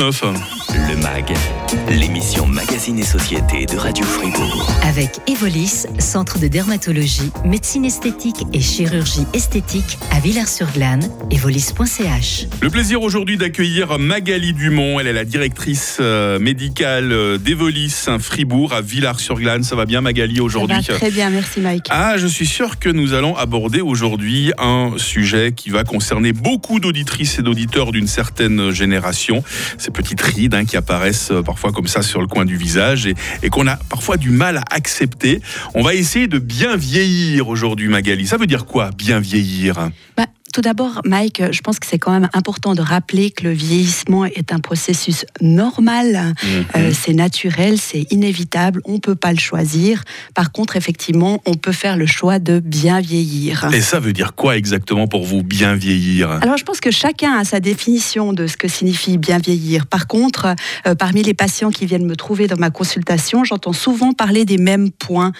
9. Le MAG, l'émission Magazine et Société de Radio Fribourg. Avec Evolis, centre de dermatologie, médecine esthétique et chirurgie esthétique à Villars-sur-Glane, evolis.ch. Le plaisir aujourd'hui d'accueillir Magali Dumont. Elle est la directrice euh, médicale euh, d'Evolis Fribourg à Villars-sur-Glane. Ça va bien Magali aujourd'hui? Très bien, merci Mike. Ah, je suis sûr que nous allons aborder aujourd'hui un sujet qui va concerner beaucoup d'auditrices et d'auditeurs d'une certaine génération. Ces petites rides hein, qui apparaissent euh, parfois comme ça sur le coin du visage et, qu'on a parfois du mal à accepter. On va essayer de bien vieillir aujourd'hui, Magali. Ça veut dire quoi, bien vieillir? Bah, tout d'abord, Mike, je pense que c'est quand même important de rappeler que le vieillissement est un processus normal, Euh, c'est naturel, c'est inévitable, on ne peut pas le choisir. Par contre, effectivement, on peut faire le choix de bien vieillir. Et ça veut dire quoi exactement pour vous, bien vieillir? Alors, je pense que chacun a sa définition de ce que signifie bien vieillir. Par contre, euh, parmi les patients qui viennent me trouver dans ma consultation, j'entends souvent parler des mêmes points.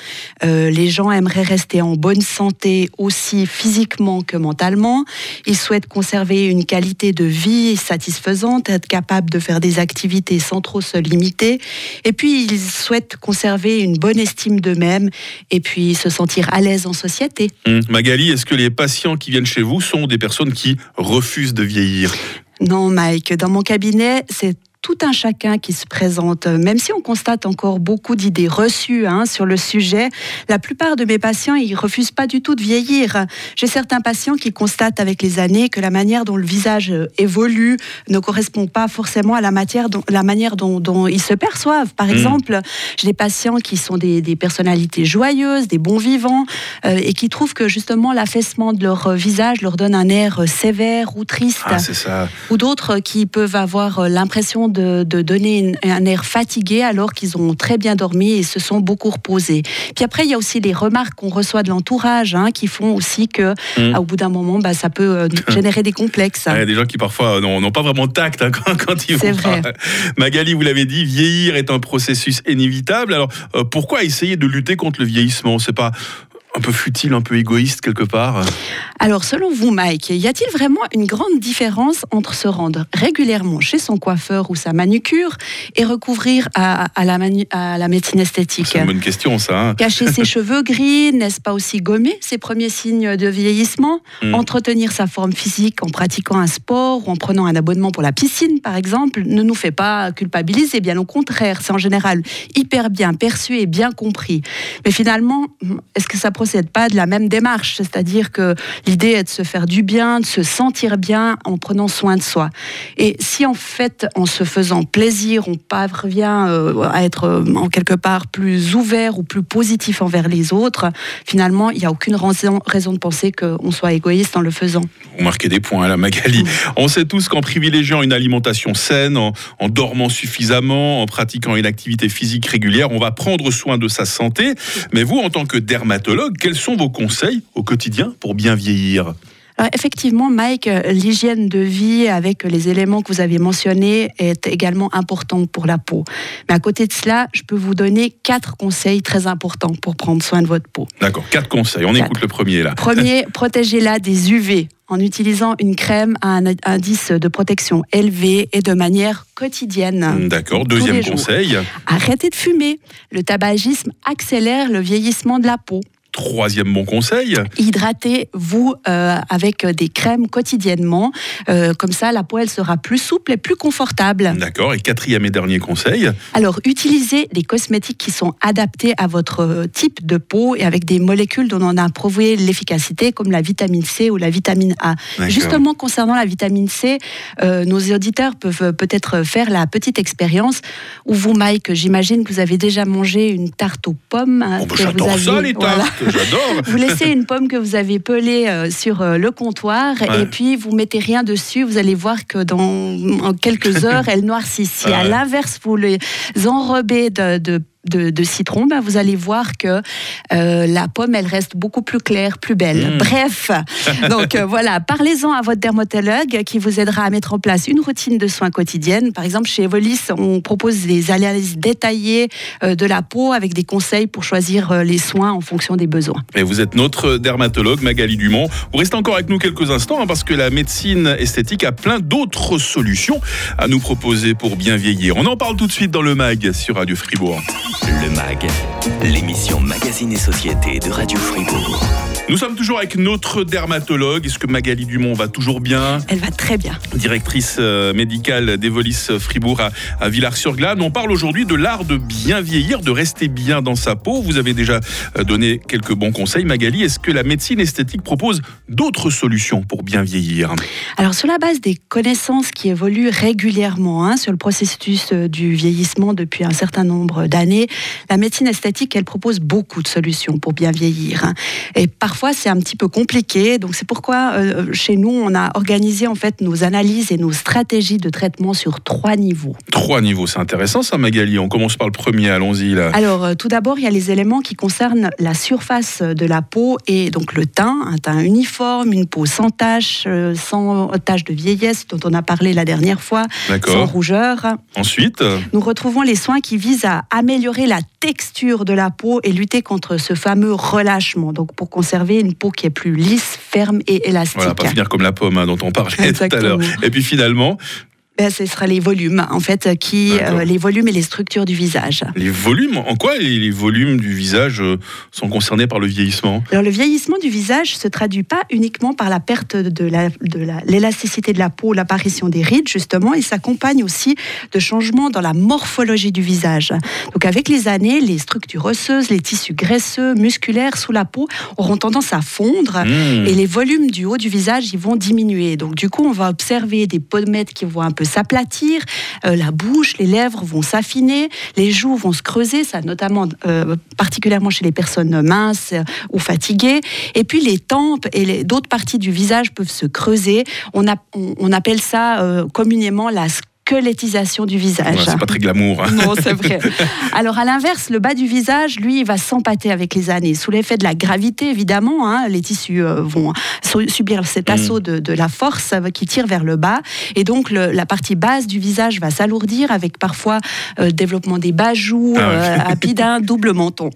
Euh, les gens aimeraient rester en bonne santé aussi physiquement que mentalement. Ils souhaitent conserver une qualité de vie satisfaisante, être capable de faire des activités sans trop se limiter. Et puis, ils souhaitent conserver une bonne estime d'eux-mêmes et puis se sentir à l'aise en société. Hum, Magali, est-ce que les patients qui viennent chez vous sont des personnes qui refusent de vieillir? Non, Mike, dans mon cabinet, c'est tout un chacun qui se présente. Même si on constate encore beaucoup d'idées reçues hein, sur le sujet, la plupart de mes patients, ils refusent pas du tout de vieillir. J'ai certains patients qui constatent avec les années que la manière dont le visage euh, évolue ne correspond pas forcément à la, matière dont, la manière dont, dont ils se perçoivent. Par Mhm. exemple, j'ai des patients qui sont des, des personnalités joyeuses, des bons vivants, euh, et qui trouvent que justement l'affaissement de leur euh, visage leur donne un air euh, sévère ou triste Ah, ça. ou d'autres qui peuvent avoir euh, l'impression de, de donner une- un air fatigué alors qu'ils ont très bien dormi et se sont beaucoup reposés. Puis après, il y a aussi les remarques qu'on reçoit de l'entourage hein, qui font aussi que, Mm. à, au bout d'un moment, bah, ça peut euh, générer des complexes. Il y a des gens qui parfois n'ont n'ont pas vraiment de tact hein, quand, quand ils vont vrai. Magali, vous l'avez dit, vieillir est un processus inévitable. Alors euh, pourquoi essayer de lutter contre le vieillissement? C'est pas un peu futile, un peu égoïste quelque part Alors, selon vous, Mike, y a-t-il vraiment une grande différence entre se rendre régulièrement chez son coiffeur ou sa manucure et recouvrir à, à la, manu- à la médecine esthétique C'est une bonne question, ça. hein. Cacher ses cheveux gris, n'est-ce pas aussi gommer ses premiers signes de vieillissement Mm. Entretenir sa forme physique en pratiquant un sport ou en prenant un abonnement pour la piscine, par exemple, ne nous fait pas culpabiliser, bien au contraire, c'est en général hyper bien perçu et bien compris. Mais finalement, est-ce que ça procède pas de la même démarche C'est-à-dire que l'idée est de se faire du bien, de se sentir bien en prenant soin de soi. Et si en fait, en se faisant plaisir, on parvient euh, à être euh, en quelque part plus ouvert ou plus positif envers les autres, finalement, il n'y a aucune raison, de penser qu'on soit égoïste en le faisant. Vous marquez des points là, Magali. On sait tous qu'en privilégiant une alimentation saine, en dormant suffisamment, en pratiquant une activité physique régulière, on va prendre soin de sa santé. Mais vous, en tant que dermatologue, quels sont vos conseils au quotidien pour bien vieillir? Alors, effectivement, Mike, euh, l'hygiène de vie avec les éléments que vous avez mentionnés est également importante pour la peau. Mais à côté de cela, je peux vous donner quatre conseils très importants pour prendre soin de votre peau. D'accord, quatre conseils. On Quatre. écoute le premier là. Premier, protégez-la des UV en utilisant une crème à un indice de protection élevé et de manière quotidienne. D'accord, deuxième conseil. Arrêtez de fumer. Le tabagisme accélère le vieillissement de la peau. Troisième bon conseil. Hydratez-vous euh, avec des crèmes quotidiennement. Euh, comme ça, la peau, elle sera plus souple et plus confortable. D'accord, et quatrième et dernier conseil. Alors, utilisez des cosmétiques qui sont adaptés à votre type de peau et avec des molécules dont on a prouvé l'efficacité, comme la vitamine C ou la vitamine A. Justement, concernant la vitamine C, euh, nos auditeurs peuvent peut-être faire la petite expérience où vous, Mike, j'imagine que vous avez déjà mangé une tarte aux pommes. hein, Oh, bah, j'adore ça, les tartes. voilà. J'adore. Vous laissez une pomme que vous avez pelée euh, sur euh, le comptoir Ouais. et puis vous mettez rien dessus. Vous allez voir que dans en quelques heures, elle noircit. Si à Ouais. l'inverse, vous les enrobez de, de de, citron, ben, vous allez voir que euh, la pomme, elle reste beaucoup plus claire, plus belle. Mmh. Bref, donc euh, voilà, parlez-en à votre dermatologue qui vous aidera à mettre en place une routine de soins quotidienne. Par exemple, chez Evolis, on propose des analyses détaillées euh, de la peau avec des conseils pour choisir les soins en fonction des besoins. Et vous êtes notre dermatologue, Magali Dumont. Vous restez encore avec nous quelques instants hein, parce que la médecine esthétique a plein d'autres solutions à nous proposer pour bien vieillir. On en parle tout de suite dans le MAG sur Radio Fribourg. Le MAG, l'émission Magazine et Société de Radio Fribourg. Nous sommes toujours avec notre dermatologue. Est-ce que Magali Dumont va toujours bien? Elle va très bien. Directrice euh, médicale d'Evolis Fribourg à, Villars-sur-Glane. On parle aujourd'hui de l'art de bien vieillir, de rester bien dans sa peau. Vous avez déjà euh, donné quelques bons conseils, Magali. Est-ce que la médecine esthétique propose d'autres solutions pour bien vieillir? Alors, sur la base des connaissances qui évoluent régulièrement hein, sur le processus euh, du vieillissement depuis un certain nombre d'années, la médecine esthétique, elle propose beaucoup de solutions pour bien vieillir. Hein. Et parfois, c'est un petit peu compliqué. Donc, c'est pourquoi euh, chez nous, on a organisé en fait nos analyses et nos stratégies de traitement sur trois niveaux. Trois niveaux, c'est intéressant ça, Magali. On commence par le premier, allons-y là. Alors, euh, tout d'abord, il y a les éléments qui concernent la surface de la peau et donc le teint, un teint uniforme, une peau sans taches, euh, sans taches de vieillesse dont on a parlé la dernière fois, sans rougeur. Ensuite, nous retrouvons les soins qui visent à améliorer la texture de la peau et lutter contre ce fameux relâchement. Donc, pour conserver une peau qui est plus lisse, ferme et élastique. Voilà, pas finir comme la pomme hein, dont on parlait tout à l'heure. Et puis finalement, ce sera les volumes, en fait, qui, euh, les volumes et les structures du visage. Les volumes En quoi les, volumes du visage euh, sont concernés par le vieillissement? Alors, le vieillissement du visage se traduit pas uniquement par la perte de l'élasticité de, la, de la peau, l'apparition des rides, justement, il s'accompagne aussi de changements dans la morphologie du visage. Donc, avec les années, les structures osseuses, les tissus graisseux, musculaires sous la peau auront tendance à fondre mmh. et les volumes du haut du visage, ils vont diminuer. Donc, du coup, on va observer des pommettes qui vont un peu s'aplatir, euh, la bouche, les lèvres vont s'affiner, les joues vont se creuser, ça notamment euh, particulièrement chez les personnes minces euh, ou fatiguées, et puis les tempes et d'autres parties du visage peuvent se creuser. On, on, appelle ça communément la squelettisation du visage. c'est pas très glamour. Hein. Non, c'est vrai. Alors à l'inverse, le bas du visage, lui, il va s'empâter avec les années. Sous l'effet de la gravité, évidemment, hein, les tissus euh, vont subir cet mm. assaut de, la force qui tire vers le bas. Et donc la partie basse du visage va s'alourdir avec parfois euh, développement des bajoux, ah, euh, d'un double menton.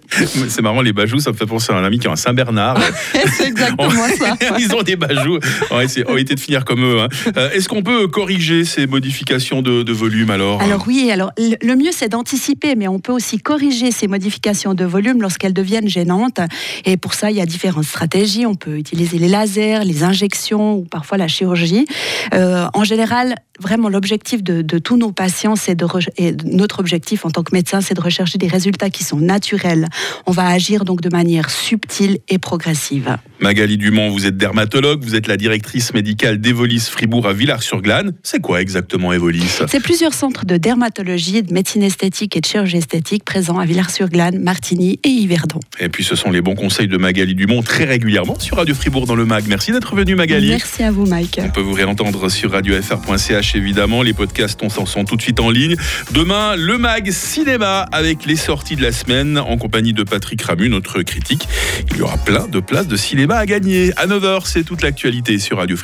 C'est marrant, les bajoux, ça me fait penser à un ami qui a un Saint-Bernard. c'est exactement ça. Ils ont des bajoux. On va essayer de finir comme eux. Hein. Est-ce qu'on peut corriger ces modifications de, volume alors Alors oui, alors le mieux c'est d'anticiper, mais on peut aussi corriger ces modifications de volume lorsqu'elles deviennent gênantes. Et pour ça, il y a différentes stratégies. On peut utiliser les lasers, les injections ou parfois la chirurgie. Euh, en général, vraiment l'objectif de, tous nos patients, c'est de et notre objectif en tant que médecin, c'est de rechercher des résultats qui sont naturels. On va agir donc de manière subtile et progressive. Magali Dumont, vous êtes dermatologue, vous êtes la directrice médicale d'Evolis Fribourg à Villars-sur-Glane. C'est quoi exactement Evolis C'est plusieurs centres de dermatologie, de médecine esthétique et de chirurgie esthétique présents à Villars-sur-Glane, Martigny et Yverdon. Et puis ce sont les bons conseils de Magali Dumont très régulièrement sur Radio Fribourg dans le MAG. Merci d'être venu Magali. Merci à vous Mike. On peut vous réentendre sur radiofr.ch évidemment. Les podcasts, on s'en sent tout de suite en ligne. Demain, le mag cinéma avec les sorties de la semaine en compagnie de Patrick Ramu, notre critique. Il y aura plein de places de cinéma à gagner. À 9h, c'est toute l'actualité sur Radio Free.